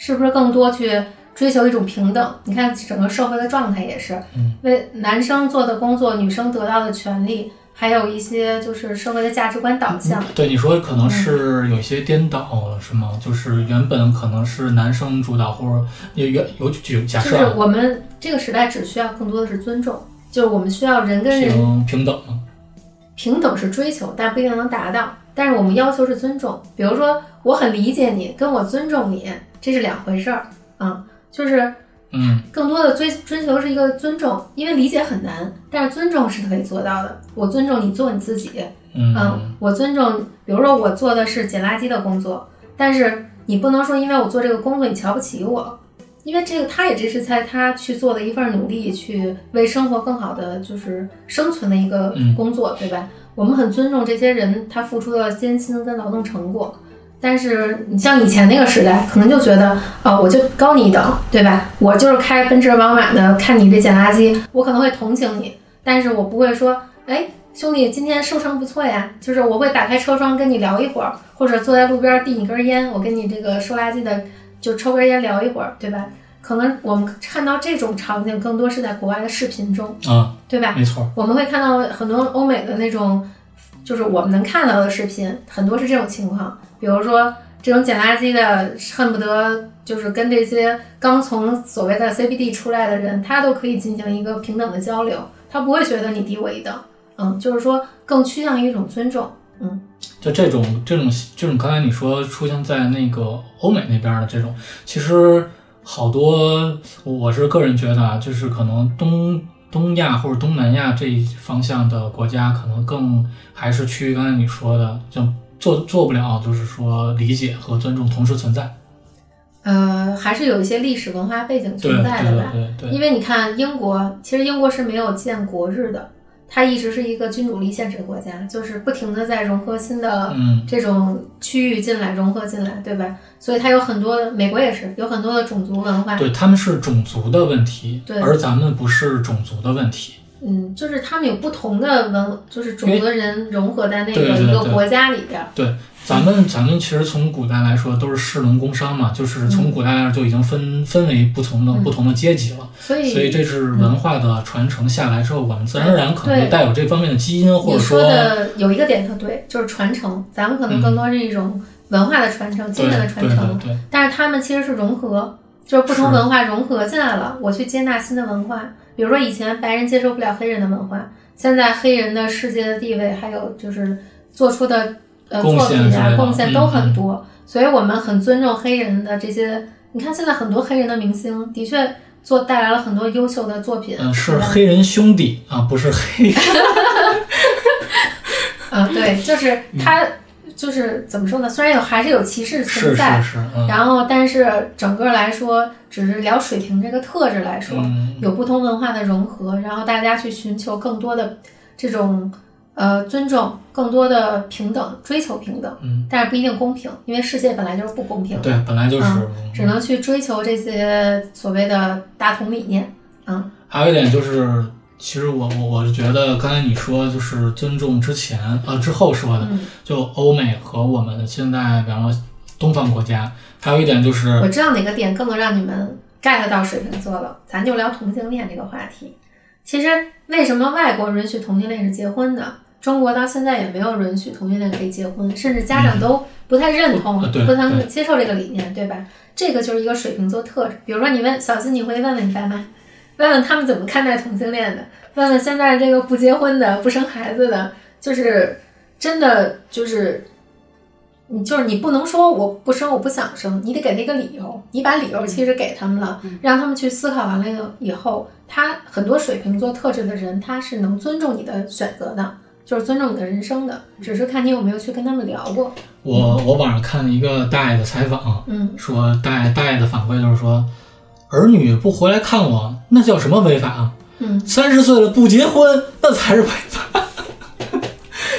是不是更多去？追求一种平等，你看整个社会的状态也是，为男生做的工作，女生得到的权利，还有一些就是社会的价值观导向。对你说可能是有一些颠倒了，是吗？就是原本可能是男生主导，或者有原有举假就是我们这个时代只需要更多的是尊重，就是我们需要人跟人平平等，平等是追求，但不一定能达到。但是我们要求是尊重，比如说我很理解你，跟我尊重你，这是两回事儿啊。就是嗯更多的追追求是一个尊重，因为理解很难，但是尊重是可以做到的。我尊重你做你自己，嗯嗯，我尊重，比如说我做的是捡垃圾的工作，但是你不能说因为我做这个工作你瞧不起我，因为这个他也这是在他去做的一份努力，去为生活更好的就是生存的一个嗯工作，对吧？我们很尊重这些人他付出的艰辛跟劳动成果。但是你像以前那个时代，可能就觉得啊、我就高你一等，对吧？我就是开奔驰宝马的，看你这捡垃圾，我可能会同情你，但是我不会说，哎，兄弟，今天收成不错呀。就是我会打开车窗跟你聊一会儿，或者坐在路边递你根烟，我跟你这个收垃圾的就抽根烟聊一会儿，对吧？可能我们看到这种场景更多是在国外的视频中，啊，对吧？没错，我们会看到很多欧美的那种，就是我们能看到的视频，很多是这种情况。比如说这种捡垃圾的，恨不得就是跟这些刚从所谓的 CBD 出来的人，他都可以进行一个平等的交流，他不会觉得你低我一等。嗯，就是说更趋向于一种尊重。嗯，就这种这种这种，刚才你说出现在那个欧美那边的这种，其实好多，我是个人觉得啊，就是可能东东亚或者东南亚这一方向的国家，可能更还是趋于刚才你说的，就做做不了，就是说理解和尊重同时存在。呃，还是有一些历史文化背景存在的吧。对对对因为你看英国，其实英国是没有建国日的，它一直是一个君主立宪制国家，就是不停的在融合新的嗯这种区域进来，融合进来，对吧？所以它有很多，美国也是有很多的种族文化，对，他们是种族的问题，对而咱们不是种族的问题。嗯，就是他们有不同的文，就是种族的人融合在那个一个国家里边儿。对，咱们咱们其实从古代来说都是士农工商嘛，就是从古代来说就已经分分为不同的嗯不同的阶级了。所以，所以这是文化的传承下来之后，我们自然而然可能带有这方面的基因，或你说者说的有一个点特对，就是传承。咱们可能更多是一种文化的传承、对精神的传承，对对对，但是他们其实是融合，就是不同文化融合进来了，我去接纳新的文化。比如说以前白人接受不了黑人的文化，现在黑人的世界的地位，还有就是做出的呃作品啊贡献都很多，所以我们很尊重黑人的这些。你看现在很多黑人的明星的确做带来了很多优秀的作品，嗯，是黑人兄弟啊，不是黑人。*laughs* 啊，对，就是他就是怎么说呢？虽然有还是有歧视存在是，是，嗯然后但是整个来说，只是聊水平这个特质来说，嗯，有不同文化的融合，然后大家去寻求更多的这种呃尊重，更多的平等，追求平等，嗯，但是不一定公平，因为世界本来就是不公平的，对，本来就是。嗯只能去追求这些所谓的大同理念。嗯还有一点就是，其实我我我是觉得，刚才你说就是尊重之前呃之后说的，嗯，就欧美和我们现在，比方说东方国家，还有一点就是我知道哪个点更能让你们 get 到水瓶座了，咱就聊同性恋这个话题。其实为什么外国允许同性恋是结婚的？中国到现在也没有允许同性恋可以结婚，甚至家长都不太认同、不太对接受这个理念，对吧？这个就是一个水瓶座特质。比如说，你问小新，你会问问你爸妈，问问他们怎么看待同性恋的，问问现在这个不结婚的、不生孩子的，就是真的就是你就是你不能说我不生我不想生，你得给他一个理由。你把理由其实给他们了，让他们去思考完了以后，他很多水瓶座特质的人，他是能尊重你的选择的，就是尊重你的人生的，只是看你有没有去跟他们聊过。我我网上看了一个大爷的采访，嗯，说大爷大爷的反馈就是说，儿女不回来看我，那叫什么违法啊？嗯，三十岁了不结婚，那才是违法。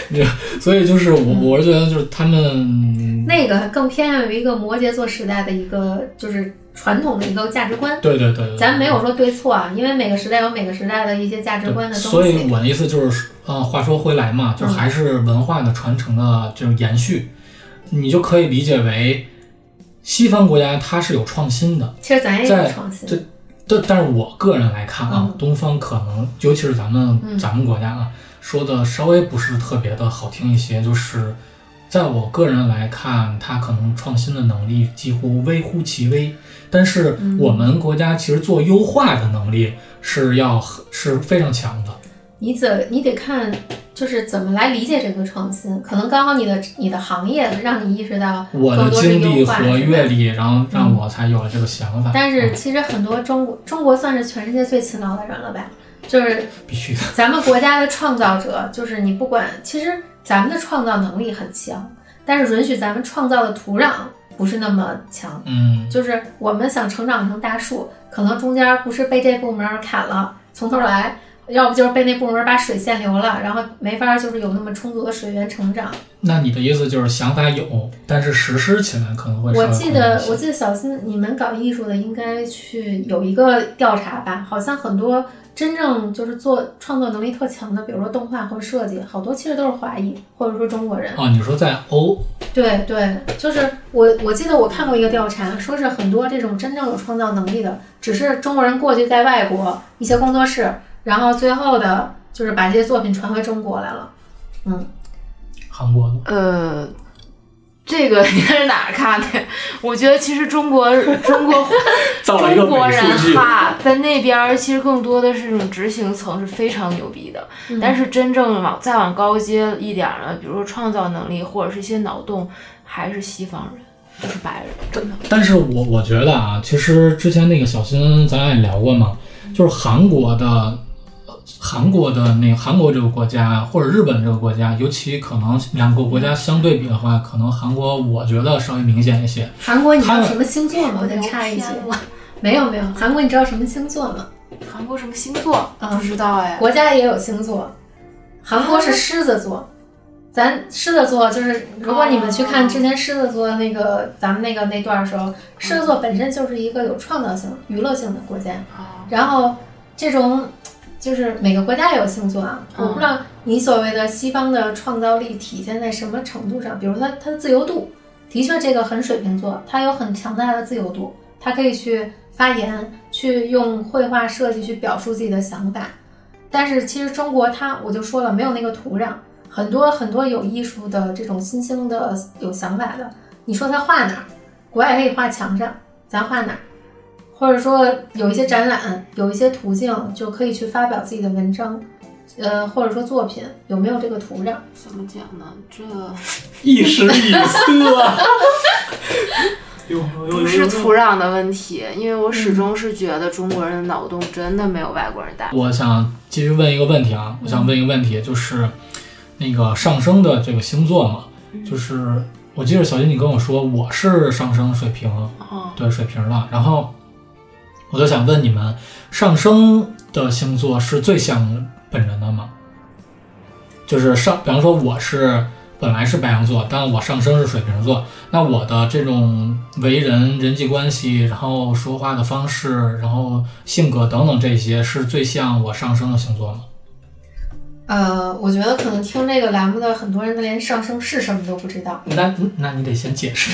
你知道所以就是我我是觉得就是他们，那个更偏向于一个摩羯座时代的一个就是传统的一个价值观。对对对对，咱没有说对错啊，因为每个时代有每个时代的一些价值观的东西所以。我的意思就是，呃，话说回来嘛，就还是文化的传承的这种延续，你就可以理解为西方国家它是有创新的，其实咱也有创新。对但但是我个人来看啊，嗯东方可能，尤其是咱们、嗯咱们国家啊，说的稍微不是特别的好听一些，就是在我个人来看，它可能创新的能力几乎微乎其微，但是我们国家其实做优化的能力是要很是非常强的。你怎你得看，就是怎么来理解这个创新。可能刚好你的你的行业让你意识到我的经历和阅历，然后让我才有了这个想法。但是嗯其实很多中国中国算是全世界最勤劳的人了吧？就是必须的，咱们国家的创造者，就是你不管，其实咱们的创造能力很强，但是允许咱们创造的土壤不是那么强。嗯，就是我们想成长成大树，可能中间不是被这部门砍了，从头来，要不就是被那部门把水限流了，然后没法就是有那么充足的水源成长。那你的意思就是想法有，但是实施起来可能会稍我记得我记得小新，你们搞艺术的应该去有一个调查吧？好像很多真正就是做创作能力特强的，比如说动画或者设计，好多其实都是华裔或者说中国人。哦，你说在欧，对对，就是我我记得我看过一个调查，说是很多这种真正有创造能力的，只是中国人过去在外国一些工作室，然后最后的就是把这些作品传回中国来了。嗯，韩国的，呃，这个你在哪儿看的？*laughs* 我觉得其实中国 *laughs* 中国中国人剧，哈，在那边儿其实更多的是这种执行层是非常牛逼的，但是真正往再往高阶一点儿呢，比如说创造能力或者是一些脑洞，还是西方人，就是白人，真的。但是我我觉得啊，其实之前那个小新咱俩也聊过嘛，就是韩国的。韩国的那个韩国这个国家，或者日本这个国家，尤其可能两个国家相对比的话，可能韩国我觉得稍微明显一些。韩国你知道什么星座吗？我再插一句，没有没有，韩国你知道什么星座吗？韩国什么星座？嗯不知道哎。国家也有星座，韩国是狮子座。咱狮子座就是，如果你们去看之前狮子座那个咱们那个那段儿的时候，狮子座本身就是一个有创造性、娱乐性的国家。哦然后这种就是每个国家也有星座啊，我不知道你所谓的西方的创造力体现在什么程度上，比如说它它的自由度，的确这个很水瓶座，它有很强大的自由度，它可以去发言，去用绘画设计去表述自己的想法。但是其实中国它，我就说了，没有那个土壤，很多很多有艺术的这种新兴的有想法的，你说他画哪儿？国外可以画墙上，咱画哪儿？或者说有一些展览，有一些途径就可以去发表自己的文章，呃，或者说作品，有没有这个土壤？怎么讲呢？这 *laughs* 一时语塞。*laughs* 有不是土壤的问题，因为我始终是觉得中国人的脑洞真的没有外国人大。我想继续问一个问题啊，我想问一个问题，就是那个上升的这个星座嘛，就是我记得小金你跟我说我是上升水瓶，哦，对水瓶了，然后我就想问你们，上升的星座是最像本人的吗？就是上，比方说我是本来是白羊座，但我上升是水瓶座，那我的这种为人、人际关系，然后说话的方式，然后性格等等这些，是最像我上升的星座吗？呃，我觉得可能听这个栏目的很多人连上升是什么都不知道。那那你得先解释。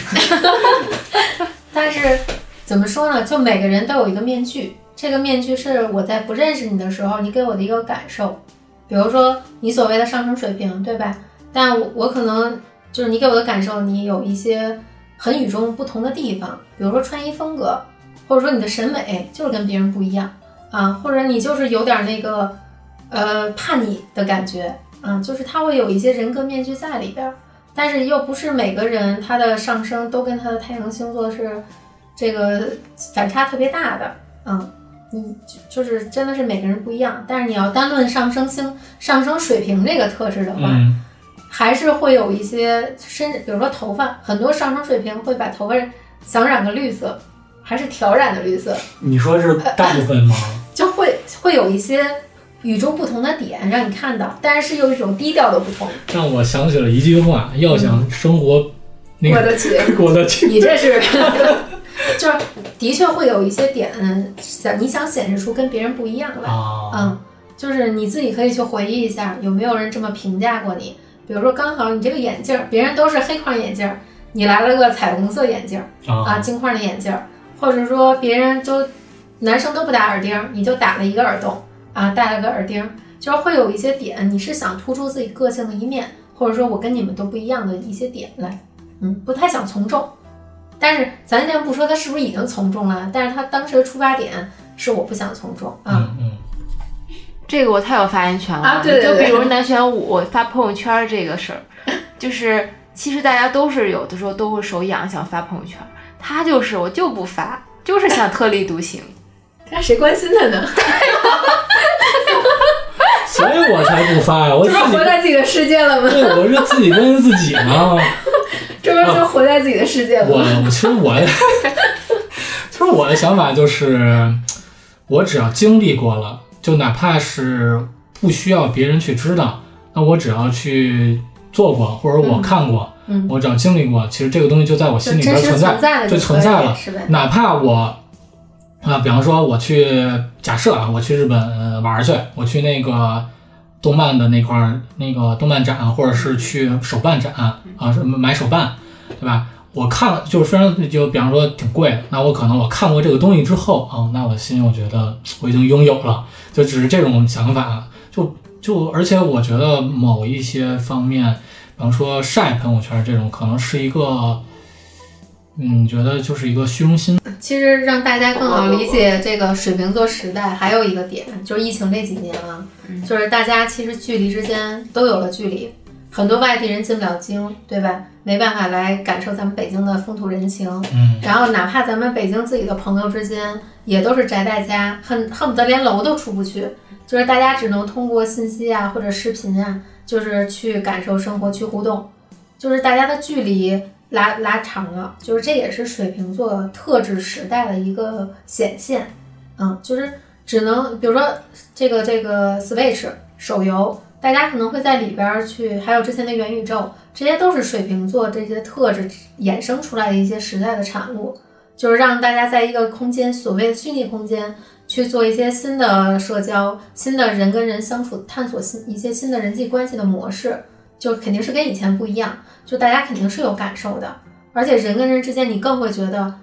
*laughs* 但是怎么说呢？就每个人都有一个面具，这个面具是我在不认识你的时候，你给我的一个感受。比如说你所谓的上升水平，对吧？但我可能就是你给我的感受，你有一些很与众不同的地方，比如说穿衣风格，或者说你的审美就是跟别人不一样啊，或者你就是有点那个呃叛逆的感觉啊，就是他会有一些人格面具在里边。但是又不是每个人他的上升都跟他的太阳星座是这个反差特别大的，嗯，你就就是真的是每个人不一样。但是你要单论上升星、上升水平这个特质的话，嗯，还是会有一些深，比如说头发，很多上升水平会把头发想染个绿色，还是调染的绿色，你说是大部分吗？*laughs* 就会会有一些与众不同的点让你看到，但是是有一种低调的不同。让我想起了一句话：要想生活那个过得去。*laughs* 过得去，你这是，*laughs* 就是的确会有一些点想你想显示出跟别人不一样来，啊，嗯，就是你自己可以去回忆一下，有没有人这么评价过你？比如说刚好你这个眼镜儿，别人都是黑框眼镜儿，你来了个彩虹色眼镜儿啊，啊，金框的眼镜儿，或者说别人都男生都不打耳钉儿，你就打了一个耳洞啊，戴了个耳钉儿。就是会有一些点，你是想突出自己个性的一面，或者说我跟你们都不一样的一些点来，嗯，不太想从众。但是咱先不说他是不是已经从众了，但是他当时的出发点是我不想从众啊。嗯嗯，这个我太有发言权了。啊对对对就比如南玄武发朋友圈这个事儿，*laughs* 就是其实大家都是有的时候都会手痒想发朋友圈，他就是我就不发，就是想特立独行。*laughs* 那谁关心他呢？*laughs* 所以我才不发呀，我活在自己的世界了吗？对，我是自己跟自己呢。这不是就活在自己的世界了我？我其实我，其实我的想法就是，我只要经历过了，就哪怕是不需要别人去知道，那我只要去做过，或者我看过，嗯，我只要经历过，其实这个东西就在我心里边存在，就存在了。是？哪怕我啊，比方说我去假设啊，我去日本呃玩去，我去那个动漫的那块儿那个动漫展，或者是去手办展啊，是买手办，对吧？我看了就是非常就比方说挺贵的，那我可能我看过这个东西之后啊，那我心里我觉得我已经拥有了，就只是这种想法，就就而且我觉得某一些方面，比方说晒朋友圈这种，可能是一个。嗯，觉得就是一个虚荣心其实让大家更好理解这个水瓶座时代，还有一个点就是疫情这几年啊，就是大家其实距离之间都有了距离，很多外地人进不了京，对吧？没办法来感受咱们北京的风土人情。嗯，然后哪怕咱们北京自己的朋友之间，也都是宅在家，恨恨不得连楼都出不去，就是大家只能通过信息啊或者视频啊，就是去感受生活，去互动，就是大家的距离拉拉长了，就是这也是水瓶座特质时代的一个显现，嗯，就是只能比如说这个这个 Switch 手游，大家可能会在里边去，还有之前的元宇宙，这些都是水瓶座这些特质衍生出来的一些时代的产物，就是让大家在一个空间，所谓的虚拟空间。去做一些新的社交、新的人跟人相处、探索新一些新的人际关系的模式，就肯定是跟以前不一样。就大家肯定是有感受的，而且人跟人之间，你更会觉得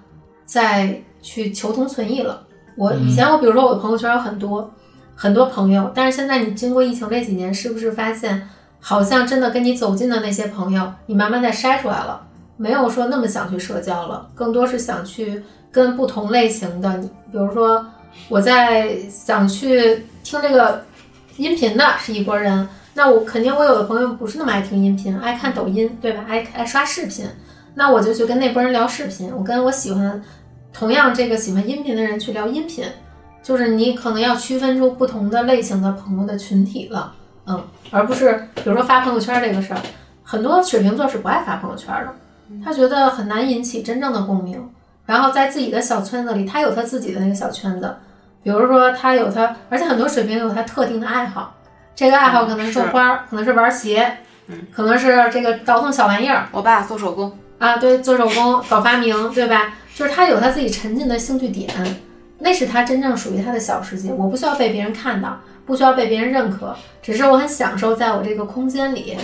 在去求同存异了。我以前我比如说我的朋友圈有很多很多朋友，但是现在你经过疫情这几年，是不是发现好像真的跟你走近的那些朋友，你慢慢的筛出来了，没有说那么想去社交了，更多是想去跟不同类型的，你比如说我在想去听这个音频的是一拨人，那我肯定我有的朋友不是那么爱听音频，爱看抖音，对吧？爱爱刷视频，那我就去跟那波人聊视频，我跟我喜欢同样这个喜欢音频的人去聊音频，就是你可能要区分出不同的类型的朋友的群体了，嗯，而不是比如说发朋友圈这个事儿，很多水瓶座是不爱发朋友圈的，他觉得很难引起真正的共鸣，然后在自己的小圈子里，他有他自己的那个小圈子。比如说他有他，而且很多水瓶有他特定的爱好，这个爱好可能是种花儿，可能是玩鞋，可能是这个倒腾小玩意儿我爸做手工，啊，对，做手工、搞发明，对吧？就是他有他自己沉浸的兴趣点，那是他真正属于他的小世界。我不需要被别人看到，不需要被别人认可，只是我很享受在我这个空间里，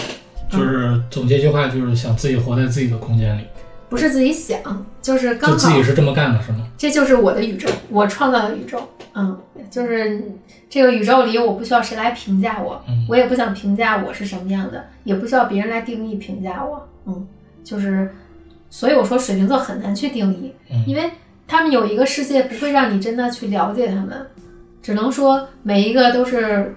就是总结一句话，就是想自己活在自己的空间里，不是自己想，就是刚就自好己是这么干的，是吗？这就是我的宇宙，我创造的宇宙。嗯，就是这个宇宙里，我不需要谁来评价我，嗯我也不想评价我是什么样的，也不需要别人来定义评价我。嗯，就是，所以我说水瓶座很难去定义，嗯因为他们有一个世界不会让你真的去了解他们，只能说每一个都是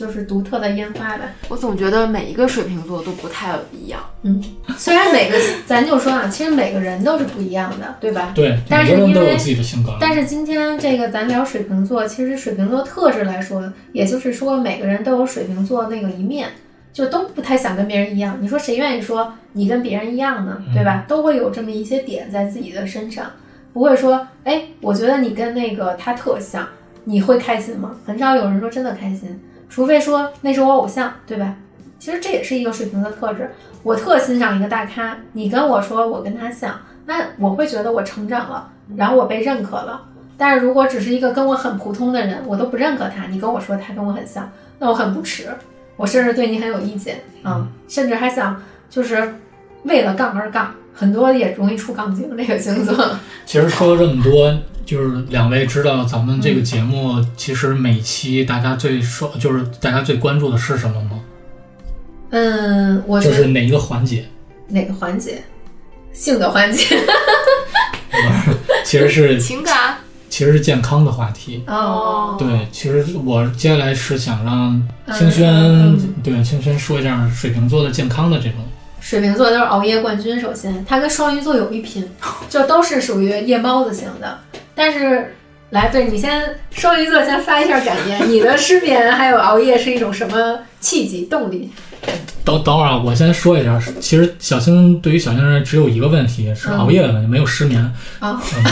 就是独特的烟花吧。我总觉得每一个水瓶座都不太一样。嗯，虽然每个咱就说啊，其实每个人都是不一样的，对吧？对，但是因为每个人都有自己的性格。但是今天这个咱聊水瓶座，其实水瓶座特质来说，也就是说每个人都有水瓶座那个一面，就都不太想跟别人一样。你说谁愿意说你跟别人一样呢？对吧？都会有这么一些点在自己的身上，不会说，哎，我觉得你跟那个他特像，你会开心吗？很少有人说真的开心，除非说那是我偶像，对吧？其实这也是一个水瓶的特质。我特欣赏一个大咖，你跟我说我跟他像，那我会觉得我成长了，然后我被认可了。但是如果只是一个跟我很普通的人，我都不认可他，你跟我说他跟我很像，那我很不耻，我甚至对你很有意见啊、甚至还想就是为了杠而杠，很多也容易出杠精这个星座。其实说了这么多，就是两位知道咱们这个节目，其实每期大家最说，就是大家最关注的是什么吗？嗯，我就是哪一个环节？哪个环节？性的环节 *laughs* 其实是 *laughs* 情感其实是健康的话题。哦，对，其实我接下来是想让嗯清轩、嗯对清轩说一下水瓶座的健康的这种。水瓶座都是熬夜冠军，首先他跟双鱼座有一拼，就都是属于夜猫子型的。但是，来，对你先双鱼座先发一下感言，你的失眠还有熬夜是一种什么契机动力？等等会儿啊，我先说一下，其实小星对于小星人只有一个问题是嗯熬夜的问题，没有失眠。啊 *laughs* 嗯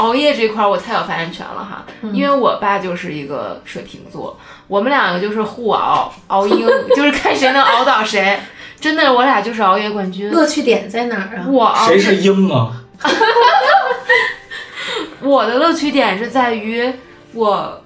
熬夜这块儿我太有发言权了哈，嗯因为我爸就是一个水瓶座，我们两个就是互熬，熬鹰，*laughs* 就是看谁能熬倒谁。真的，我俩就是熬夜冠军。乐趣点在哪儿啊？我熬谁是鹰啊？*laughs* 我的乐趣点是在于我，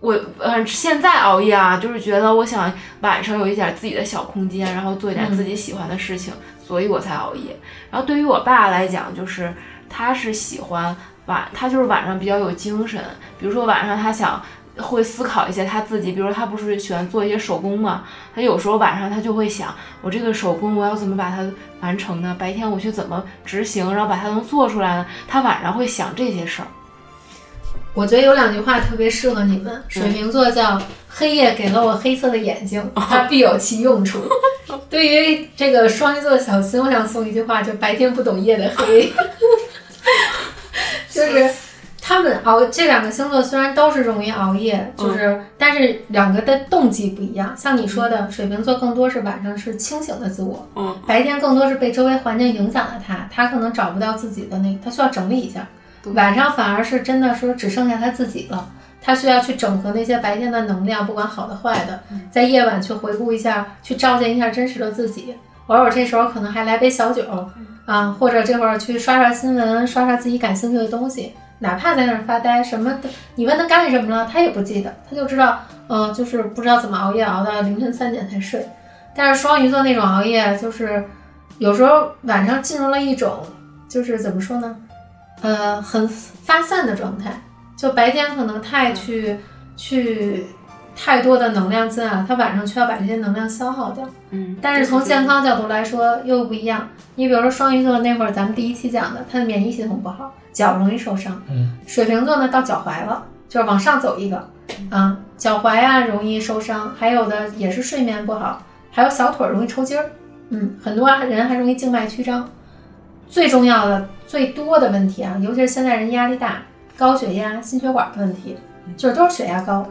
我呃现在熬夜啊，就是觉得我想晚上有一点自己的小空间，然后做一点自己喜欢的事情，所以我才熬夜。然后对于我爸来讲，就是他是喜欢晚，他就是晚上比较有精神，比如说晚上他想。会思考一些他自己，比如他不是喜欢做一些手工嘛，他有时候晚上他就会想，我这个手工我要怎么把它完成呢？白天我去怎么执行，然后把它能做出来呢？他晚上会想这些事儿。我觉得有两句话特别适合你们。水瓶座叫“黑夜给了我黑色的眼睛，它必有其用处”。对于这个双鱼座的小新，我想送一句话，就“白天不懂夜的黑”，*laughs* 就是他们熬这两个星座虽然都是容易熬夜，就是、但是两个的动机不一样。像你说的，水瓶座更多是晚上是清醒的自我，嗯，白天更多是被周围环境影响了他，他可能找不到自己的那个，他需要整理一下。晚上反而是真的说只剩下他自己了，他需要去整合那些白天的能量，不管好的坏的，在夜晚去回顾一下，去照见一下真实的自己。偶尔这时候可能还来杯小酒啊，或者这会儿去刷刷新闻，刷刷自己感兴趣的东西，哪怕在那儿发呆，什么的，你问他干什么了，他也不记得，他就知道，嗯、就是不知道怎么熬夜熬到凌晨三点才睡。但是双鱼座那种熬夜，就是有时候晚上进入了一种，就是怎么说呢？呃，很发散的状态，就白天可能太去、去太多的能量进来，他晚上却要把这些能量消耗掉。嗯，但是从健康角度来说又不一样。你比如说双鱼座那会儿，咱们第一期讲的，他的免疫系统不好，脚容易受伤。嗯，水瓶座呢到脚踝了，就是往上走一个，啊，脚踝啊容易受伤，还有的也是睡眠不好，还有小腿容易抽筋儿。嗯，很多人还容易静脉曲张。最重要的、最多的问题啊，尤其是现在人压力大，高血压、心血管的问题，就是都是血压高。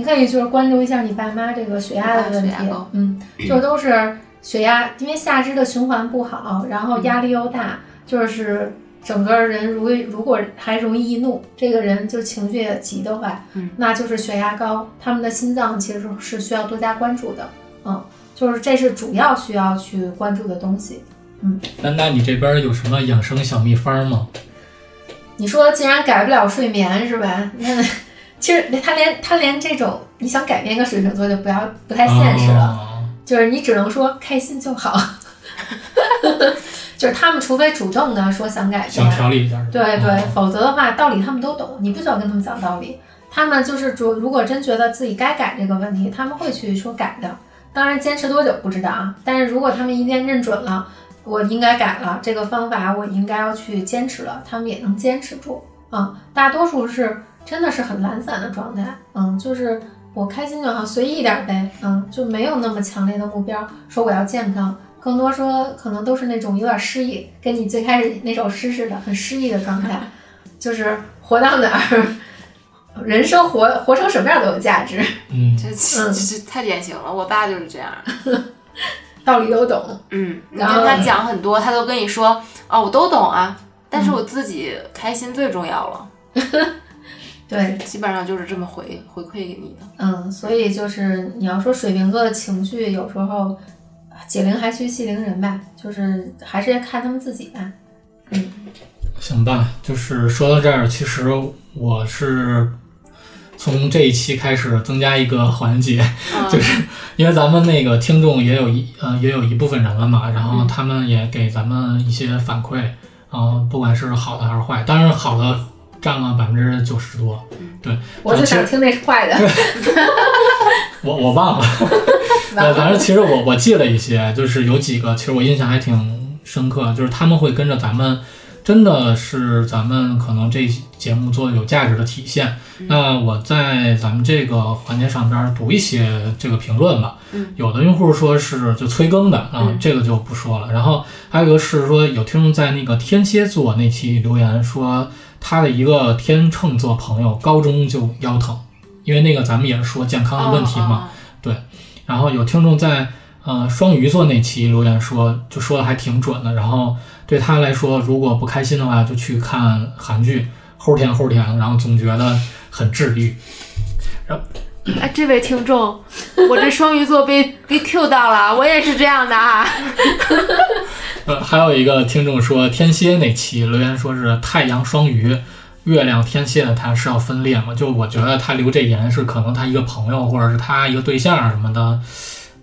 你可以就是关注一下你爸妈这个血压的问题嗯，就都是血压，因为下肢的循环不好，然后压力又大，就是整个人如如果还容易易怒，这个人就情绪也急的话，嗯，那就是血压高，他们的心脏其实是需要多加关注的，嗯，就是这是主要需要去关注的东西。嗯那那你这边有什么养生小秘方吗？你说既然改不了睡眠是吧？那其实他连他连这种你想改变一个水瓶座就不要不太现实了，哦就是你只能说开心就好。*laughs* 就是他们除非主动的说想改想变，调理一下。对对，哦否则的话道理他们都懂，你不需要跟他们讲道理。他们就是主，如果真觉得自己该改这个问题，他们会去说改的。当然坚持多久不知道啊，但是如果他们一旦认准了，我应该改了这个方法，我应该要去坚持了，他们也能坚持住啊、大多数是真的是很懒散的状态，嗯，就是我开心就好，随意一点呗，嗯，就没有那么强烈的目标，说我要健康，更多说可能都是那种有点失意，跟你最开始那首诗似的，很失意的状态，*laughs* 就是活到哪儿，*laughs* 人生活活成什么样都有价值，嗯，这这这太典型了，我爸就是这样。*laughs* 道理都懂，嗯，你然后跟他讲很多，他都跟你说哦，我都懂啊，但是我自己开心最重要了。对，基本上就是这么回回馈给你的。嗯，所以就是你要说水瓶座的情绪，有时候解铃还须系铃人吧，就是还是要看他们自己吧。嗯行吧，就是说到这儿，其实我是从这一期开始增加一个环节，就是因为咱们那个听众也有一呃也有一部分人了嘛，然后他们也给咱们一些反馈然后、不管是好的还是坏，当然好的占了百分之九十多。对，我就想听那是坏的。*laughs* 我我忘了，*laughs* 对，反正其实我我记了一些，就是有几个，其实我印象还挺深刻，就是他们会跟着咱们，真的是咱们可能这节目做的有价值的体现。那我在咱们这个环节上边读一些这个评论吧，嗯有的用户说是就催更的啊，嗯这个就不说了。然后还有一个是说有听众在那个天蝎座那期留言说，他的一个天秤座朋友高中就腰疼，因为那个咱们也是说健康的问题嘛。对然后有听众在呃双鱼座那期留言说，就说的还挺准的。然后对他来说，如果不开心的话，就去看韩剧，齁甜齁甜，然后总觉得很治愈。哎，这位听众，我这双鱼座被被 Q 到了，我也是这样的啊。*laughs* 呃，还有一个听众说天蝎那期留言说是太阳双鱼。月亮天蝎的他是要分裂吗？就我觉得他留这言是可能他一个朋友或者是他一个对象什么的，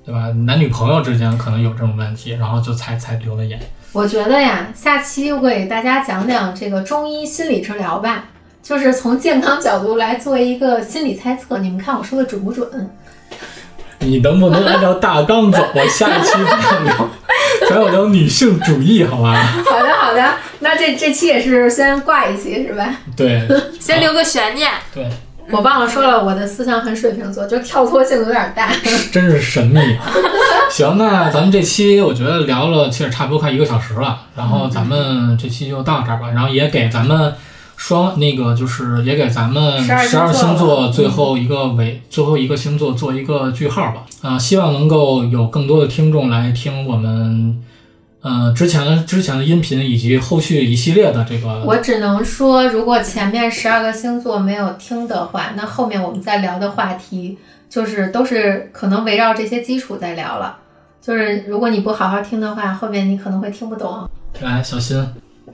对吧？男女朋友之间可能有这种问题，然后就才才留了言。我觉得呀，下期我给大家讲讲这个中医心理治疗吧，就是从健康角度来做一个心理猜测。你们看我说的准不准？你能不能按照大纲走？我下一期咱要聊，咱要聊女性主义，好吧？好的，好的，那这这期也是先挂一期是吧？对 *laughs* 先留个悬念。对，我忘了说了，我的思想很水瓶座，就跳脱性有点大。*laughs* 真是神秘啊！*laughs* 行，那咱们这期我觉得聊了，其实差不多快一个小时了，然后咱们这期就到这儿吧，然后也给咱们。双那个就是也给咱们12十二星座最后一个尾、最后一个星座做一个句号吧。啊、希望能够有更多的听众来听我们，呃，之前之前的音频以及后续一系列的这个我只能说，如果前面十二个星座没有听的话，那后面我们再聊的话题就是都是可能围绕这些基础在聊了。就是如果你不好好听的话，后面你可能会听不懂。来，小新，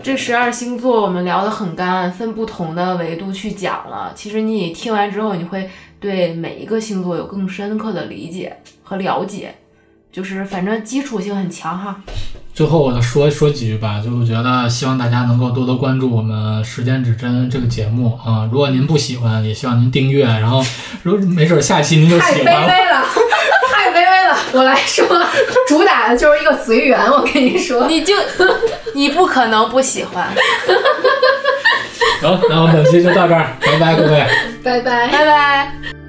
这十二星座我们聊得很干，分不同的维度去讲了。其实你听完之后，你会对每一个星座有更深刻的理解和了解，就是反正基础性很强哈。最后我再说说几句吧，就是觉得希望大家能够多多关注我们《时间指针》这个节目啊。如果您不喜欢，也希望您订阅。然后，如没准下期您就太卑喜欢了。我来说，主打的就是一个随缘。我跟你说，你就你不可能不喜欢，行，那我们本期就到这儿，拜拜，各位。拜拜。拜拜。